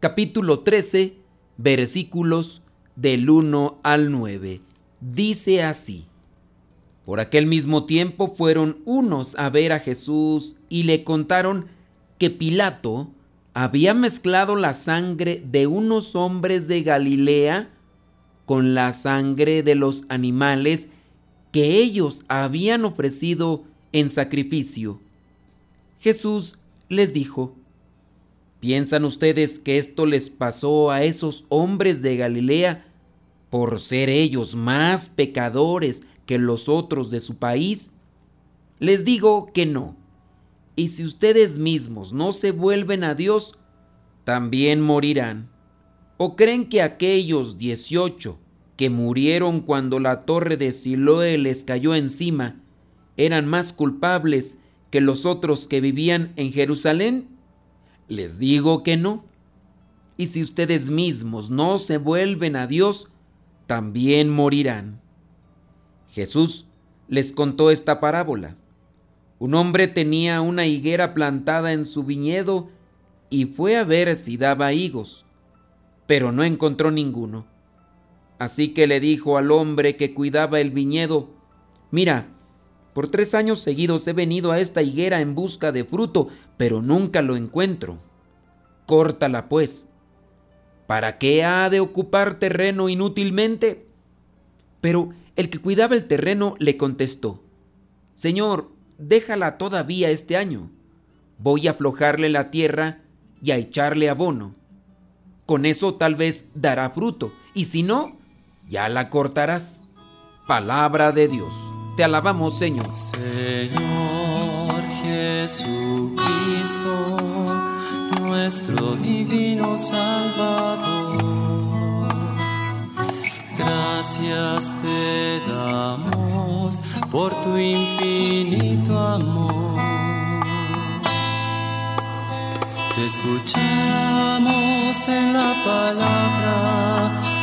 capítulo 13, versículos del 1 al 9. Dice así, Por aquel mismo tiempo fueron unos a ver a Jesús y le contaron que Pilato había mezclado la sangre de unos hombres de Galilea con la sangre de los animales que ellos habían ofrecido en sacrificio. Jesús les dijo, ¿piensan ustedes que esto les pasó a esos hombres de Galilea por ser ellos más pecadores que los otros de su país? Les digo que no. Y si ustedes mismos no se vuelven a Dios, también morirán. ¿O creen que aquellos dieciocho que murieron cuando la torre de Siloé les cayó encima, eran más culpables que los otros que vivían en Jerusalén? Les digo que no. Y si ustedes mismos no se vuelven a Dios, también morirán. Jesús les contó esta parábola. Un hombre tenía una higuera plantada en su viñedo y fue a ver si daba higos, pero no encontró ninguno. Así que le dijo al hombre que cuidaba el viñedo, mira, por tres años seguidos he venido a esta higuera en busca de fruto, pero nunca lo encuentro. Córtala, pues. ¿Para qué ha de ocupar terreno inútilmente? Pero el que cuidaba el terreno le contestó, Señor, déjala todavía este año. Voy a aflojarle la tierra y a echarle abono. Con eso tal vez dará fruto, y si no, ya la cortarás. Palabra de Dios. Te alabamos, Señor. Señor Jesucristo, nuestro divino Salvador. Gracias te damos por tu infinito amor. Te escuchamos en la palabra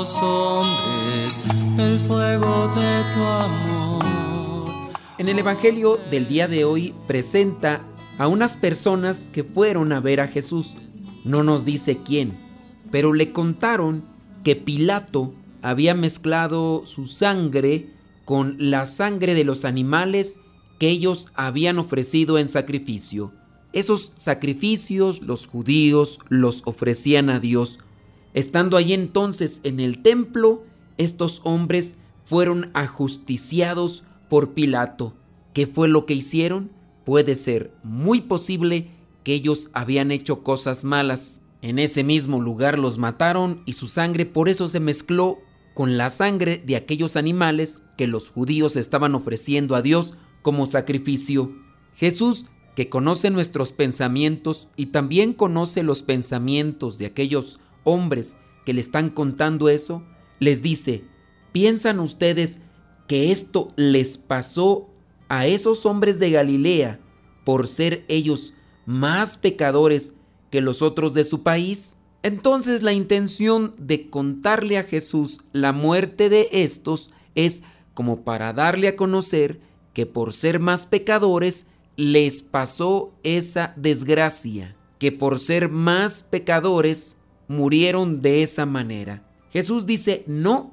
hombres el fuego de tu amor. En el Evangelio del día de hoy presenta a unas personas que fueron a ver a Jesús. No nos dice quién, pero le contaron que Pilato había mezclado su sangre con la sangre de los animales que ellos habían ofrecido en sacrificio. Esos sacrificios los judíos los ofrecían a Dios Estando allí entonces en el templo, estos hombres fueron ajusticiados por Pilato. ¿Qué fue lo que hicieron? Puede ser muy posible que ellos habían hecho cosas malas. En ese mismo lugar los mataron y su sangre por eso se mezcló con la sangre de aquellos animales que los judíos estaban ofreciendo a Dios como sacrificio. Jesús, que conoce nuestros pensamientos y también conoce los pensamientos de aquellos hombres que le están contando eso, les dice, ¿piensan ustedes que esto les pasó a esos hombres de Galilea por ser ellos más pecadores que los otros de su país? Entonces la intención de contarle a Jesús la muerte de estos es como para darle a conocer que por ser más pecadores les pasó esa desgracia, que por ser más pecadores murieron de esa manera. Jesús dice, no,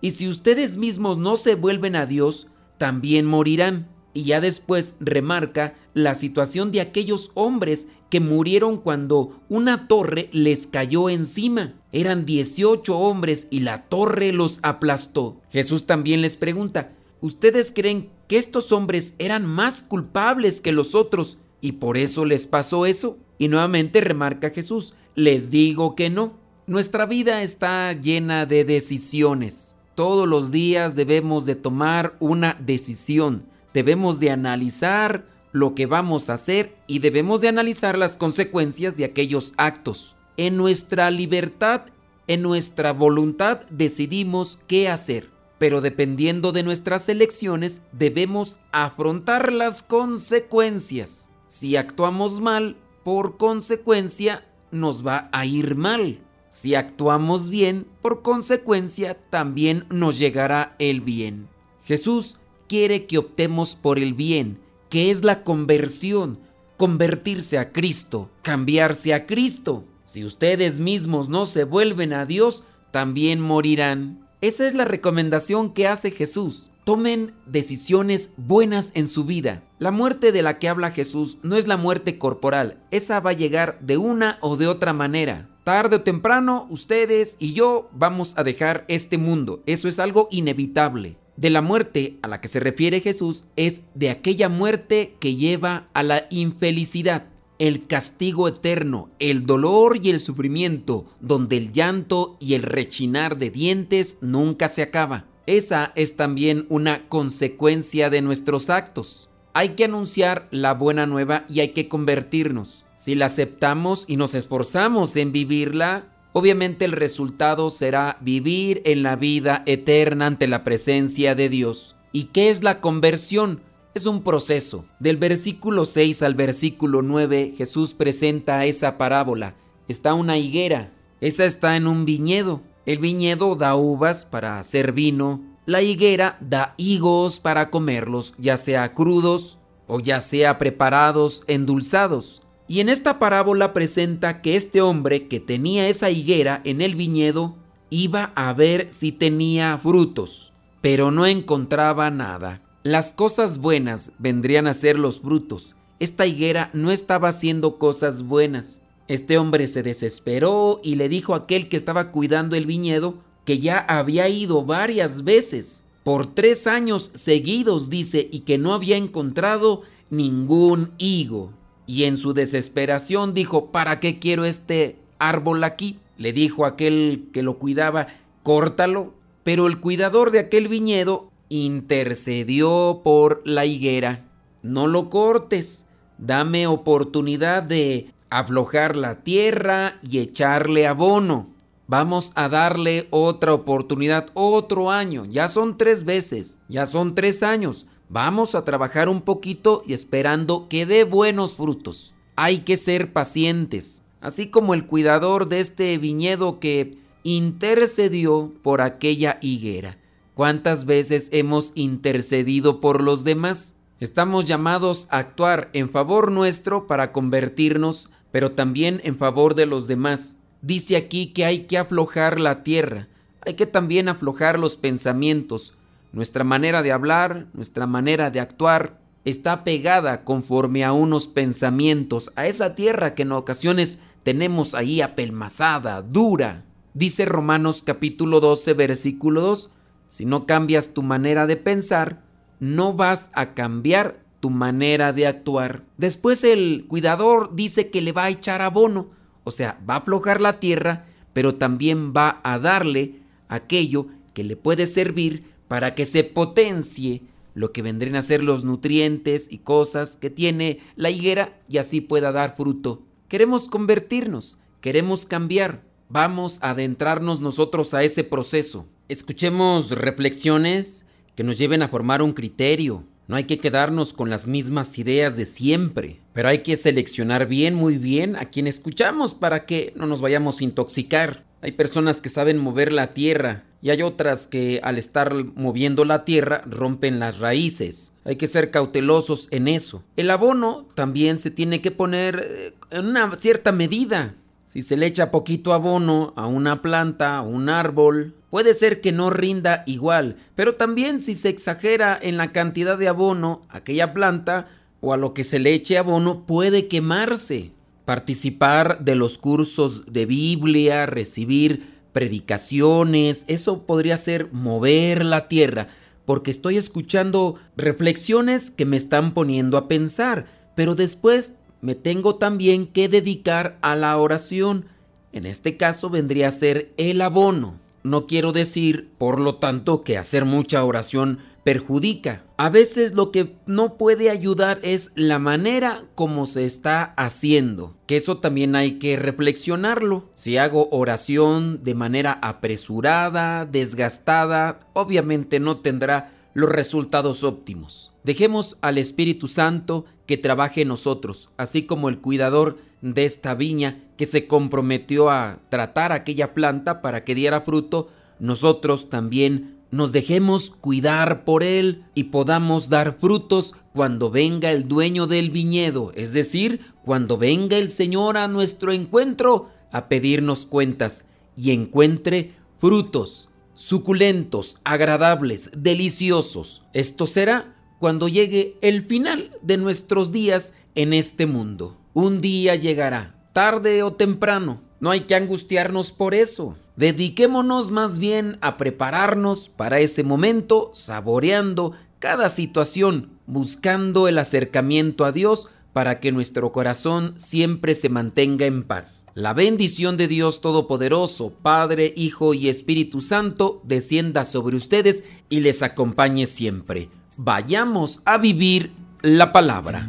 y si ustedes mismos no se vuelven a Dios, también morirán. Y ya después remarca la situación de aquellos hombres que murieron cuando una torre les cayó encima. Eran 18 hombres y la torre los aplastó. Jesús también les pregunta, ¿ustedes creen que estos hombres eran más culpables que los otros y por eso les pasó eso? Y nuevamente remarca Jesús, les digo que no. Nuestra vida está llena de decisiones. Todos los días debemos de tomar una decisión. Debemos de analizar lo que vamos a hacer y debemos de analizar las consecuencias de aquellos actos. En nuestra libertad, en nuestra voluntad decidimos qué hacer pero dependiendo de nuestras elecciones debemos afrontar las consecuencias. Si actuamos mal, por consecuencia nos va a ir mal. Si actuamos bien, por consecuencia también nos llegará el bien. Jesús quiere que optemos por el bien, que es la conversión, convertirse a Cristo, cambiarse a Cristo. Si ustedes mismos no se vuelven a Dios, también morirán. Esa es la recomendación que hace Jesús. Tomen decisiones buenas en su vida. La muerte de la que habla Jesús no es la muerte corporal, esa va a llegar de una o de otra manera. Tarde o temprano, ustedes y yo vamos a dejar este mundo, eso es algo inevitable. De la muerte a la que se refiere Jesús es de aquella muerte que lleva a la infelicidad el castigo eterno, el dolor y el sufrimiento, donde el llanto y el rechinar de dientes nunca se acaba. Esa es también una consecuencia de nuestros actos. Hay que anunciar la buena nueva y hay que convertirnos. Si la aceptamos y nos esforzamos en vivirla, obviamente el resultado será vivir en la vida eterna ante la presencia de Dios. ¿Y qué es la conversión? es un proceso. Del versículo 6 al versículo 9 Jesús presenta esa parábola. Está una higuera, esa está en un viñedo. El viñedo da uvas para hacer vino, la higuera da higos para comerlos, ya sea crudos o ya sea preparados, endulzados. Y en esta parábola presenta que este hombre que tenía esa higuera en el viñedo iba a ver si tenía frutos, pero no encontraba nada. Las cosas buenas vendrían a ser los frutos. Esta higuera no estaba haciendo cosas buenas. Este hombre se desesperó y le dijo a aquel que estaba cuidando el viñedo que ya había ido varias veces, por tres años seguidos, dice, y que no había encontrado ningún higo. Y en su desesperación dijo, ¿para qué quiero este árbol aquí? Le dijo aquel que lo cuidaba, córtalo. Pero el cuidador de aquel viñedo intercedió por la higuera. No lo cortes, dame oportunidad de aflojar la tierra y echarle abono. Vamos a darle otra oportunidad, otro año. Ya son tres veces, ya son tres años. Vamos a trabajar un poquito y esperando que dé buenos frutos. Hay que ser pacientes, así como el cuidador de este viñedo que intercedió por aquella higuera. ¿Cuántas veces hemos intercedido por los demás? Estamos llamados a actuar en favor nuestro para convertirnos, pero también en favor de los demás. Dice aquí que hay que aflojar la tierra, hay que también aflojar los pensamientos. Nuestra manera de hablar, nuestra manera de actuar, está pegada conforme a unos pensamientos, a esa tierra que en ocasiones tenemos ahí apelmazada, dura. Dice Romanos capítulo 12, versículo 2, si no cambias tu manera de pensar, no vas a cambiar manera de actuar. Después el cuidador dice que le va a echar abono, o sea, va a aflojar la tierra, pero también va a darle aquello que le puede servir para que se potencie lo que vendrían a ser los nutrientes y cosas que tiene la higuera y así pueda dar fruto. Queremos convertirnos, queremos cambiar, vamos a adentrarnos nosotros a ese proceso. Escuchemos reflexiones que nos lleven a formar un criterio. No hay que quedarnos con las mismas ideas de siempre, pero hay que seleccionar bien, muy bien a quien escuchamos para que no nos vayamos a intoxicar. Hay personas que saben mover la tierra y hay otras que al estar moviendo la tierra rompen las raíces. Hay que ser cautelosos en eso. El abono también se tiene que poner eh, en una cierta medida. Si se le echa poquito abono a una planta, a un árbol, puede ser que no rinda igual, pero también si se exagera en la cantidad de abono aquella planta o a lo que se le eche abono, puede quemarse. Participar de los cursos de Biblia, recibir predicaciones, eso podría ser mover la tierra, porque estoy escuchando reflexiones que me están poniendo a pensar, pero después me tengo también que dedicar a la oración. En este caso vendría a ser el abono. No quiero decir, por lo tanto, que hacer mucha oración perjudica. A veces lo que no puede ayudar es la manera como se está haciendo, que eso también hay que reflexionarlo. Si hago oración de manera apresurada, desgastada, obviamente no tendrá los resultados óptimos. Dejemos al Espíritu Santo que trabaje en nosotros, así como el cuidador de esta viña que se comprometió a tratar aquella planta para que diera fruto, nosotros también nos dejemos cuidar por Él y podamos dar frutos cuando venga el dueño del viñedo, es decir, cuando venga el Señor a nuestro encuentro a pedirnos cuentas y encuentre frutos suculentos, agradables, deliciosos. Esto será cuando llegue el final de nuestros días en este mundo. Un día llegará, tarde o temprano. No hay que angustiarnos por eso. Dediquémonos más bien a prepararnos para ese momento, saboreando cada situación, buscando el acercamiento a Dios para que nuestro corazón siempre se mantenga en paz. La bendición de Dios Todopoderoso, Padre, Hijo y Espíritu Santo, descienda sobre ustedes y les acompañe siempre. Vayamos a vivir la palabra.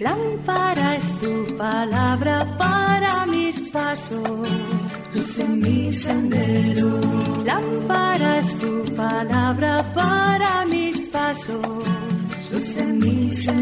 Lámpara es tu palabra para mis pasos luz mi sendero. Lámpara es tu palabra para mis pasos, luz mi sendero.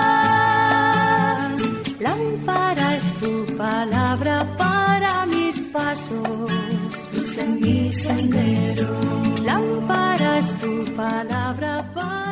Palabra para mis pasos, luz en mi sendero. Lámpara es tu palabra para